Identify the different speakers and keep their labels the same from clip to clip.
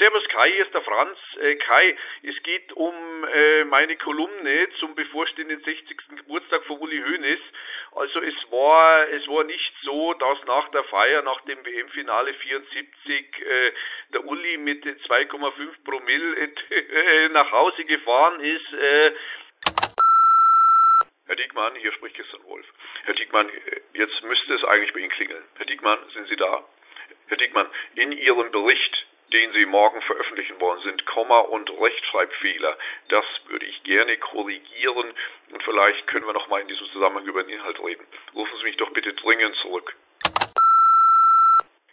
Speaker 1: servus Kai, hier ist der Franz. Äh, Kai, es geht um äh, meine Kolumne zum bevorstehenden 60. Geburtstag von Uli Hoeneß. Also es war, es war nicht so, dass nach der Feier, nach dem WM-Finale 74, äh, der Uli mit 2,5 Promille äh, nach Hause gefahren ist. Äh. Herr Diekmann, hier spricht Christian Wolf. Herr Diekmann, äh, jetzt müsste es eigentlich bei Ihnen klingeln. Herr Diekmann, sind Sie da? Herr Diekmann, in Ihrem Bericht den Sie morgen veröffentlichen wollen, sind Komma- und Rechtschreibfehler. Das würde ich gerne korrigieren und vielleicht können wir nochmal in diesem Zusammenhang über den Inhalt reden. Rufen Sie mich doch bitte dringend zurück.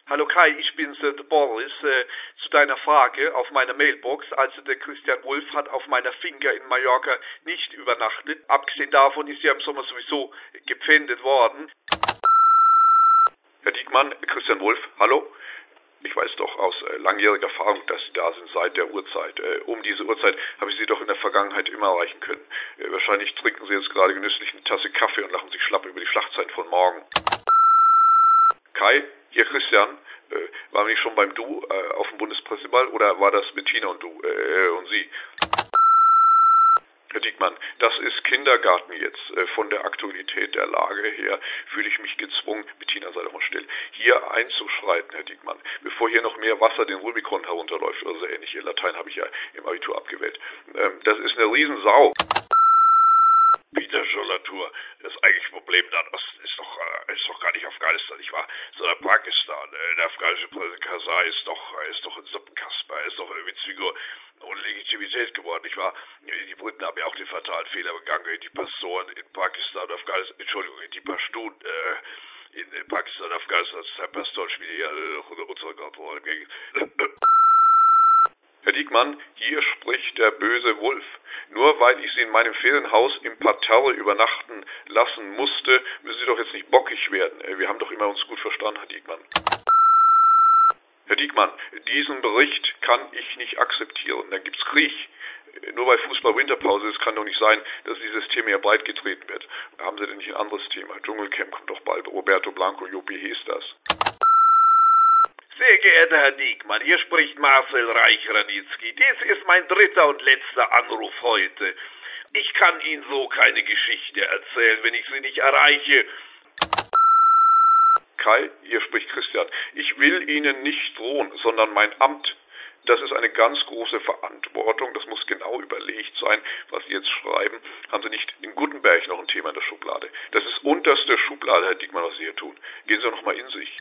Speaker 1: Hallo Kai, ich bin's, äh, Boris. Äh, zu deiner Frage auf meiner Mailbox. Also der Christian Wolf hat auf meiner Finger in Mallorca nicht übernachtet. Abgesehen davon ist er im Sommer sowieso gepfändet worden. Herr Diekmann, Christian Wolf, hallo? Ich weiß doch aus äh, langjähriger Erfahrung, dass Sie da sind seit der Uhrzeit. Äh, um diese Uhrzeit habe ich Sie doch in der Vergangenheit immer erreichen können. Äh, wahrscheinlich trinken Sie jetzt gerade genüsslich eine Tasse Kaffee und lachen sich schlapp über die Schlachtzeit von morgen. Kai, hier Christian, äh, waren wir nicht schon beim Du äh, auf dem Bundespresseball oder war das mit Tina und du äh, und Sie? Herr Diekmann, das ist Kindergarten jetzt. Äh, von der Aktualität der Lage her fühle ich mich gezwungen, Bettina sei doch mal still, hier einzuschreiten, Herr Diekmann, bevor hier noch mehr Wasser den Rubikon herunterläuft oder so ähnlich. Ihr Latein habe ich ja im Abitur abgewählt. Ähm, das ist eine Riesensau. Peter Schollatur, das eigentliche Problem da ist doch, äh, ist doch gar nicht Afghanistan, ich war, sondern Pakistan. Äh, der afghanische Präsident Karzai ist doch, ist doch ein Suppenkasper, ist doch eine Witzfigur ohne Legitimität geworden. Ich war, die Briten haben ja auch den fatalen Fehler begangen, die Pastoren in Pakistan und Afghanistan, Entschuldigung, die Pashtun, äh, in Pakistan Afghanistan, zwei Pastoren spielen ja äh, unsere Kontrolle. Herr Diekmann, hier spricht der böse Wolf. Nur weil ich Sie in meinem Ferienhaus im Parterre übernachten lassen musste, müssen Sie doch jetzt nicht bockig werden. Wir haben doch immer uns gut verstanden, Herr Diekmann. Herr Diekmann, diesen Bericht kann ich nicht akzeptieren. Da gibt's Krieg. Nur weil Fußball Winterpause ist, kann doch nicht sein, dass dieses Thema hier breit getreten wird. Haben Sie denn nicht ein anderes Thema? Dschungelcamp kommt doch bald. Roberto Blanco, Juppie hieß das. Sehr geehrter Herr Diekmann, hier spricht Marcel Reich-Ranitzky. Dies ist mein dritter und letzter Anruf heute. Ich kann Ihnen so keine Geschichte erzählen, wenn ich Sie nicht erreiche. Kai, hier spricht Christian. Ich will Ihnen nicht drohen, sondern mein Amt. Das ist eine ganz große Verantwortung. Das muss genau überlegt sein, was Sie jetzt schreiben. Haben Sie nicht in Gutenberg noch ein Thema in der Schublade? Das ist unterste Schublade, Herr Diekmann, was Sie hier tun. Gehen Sie noch mal in sich.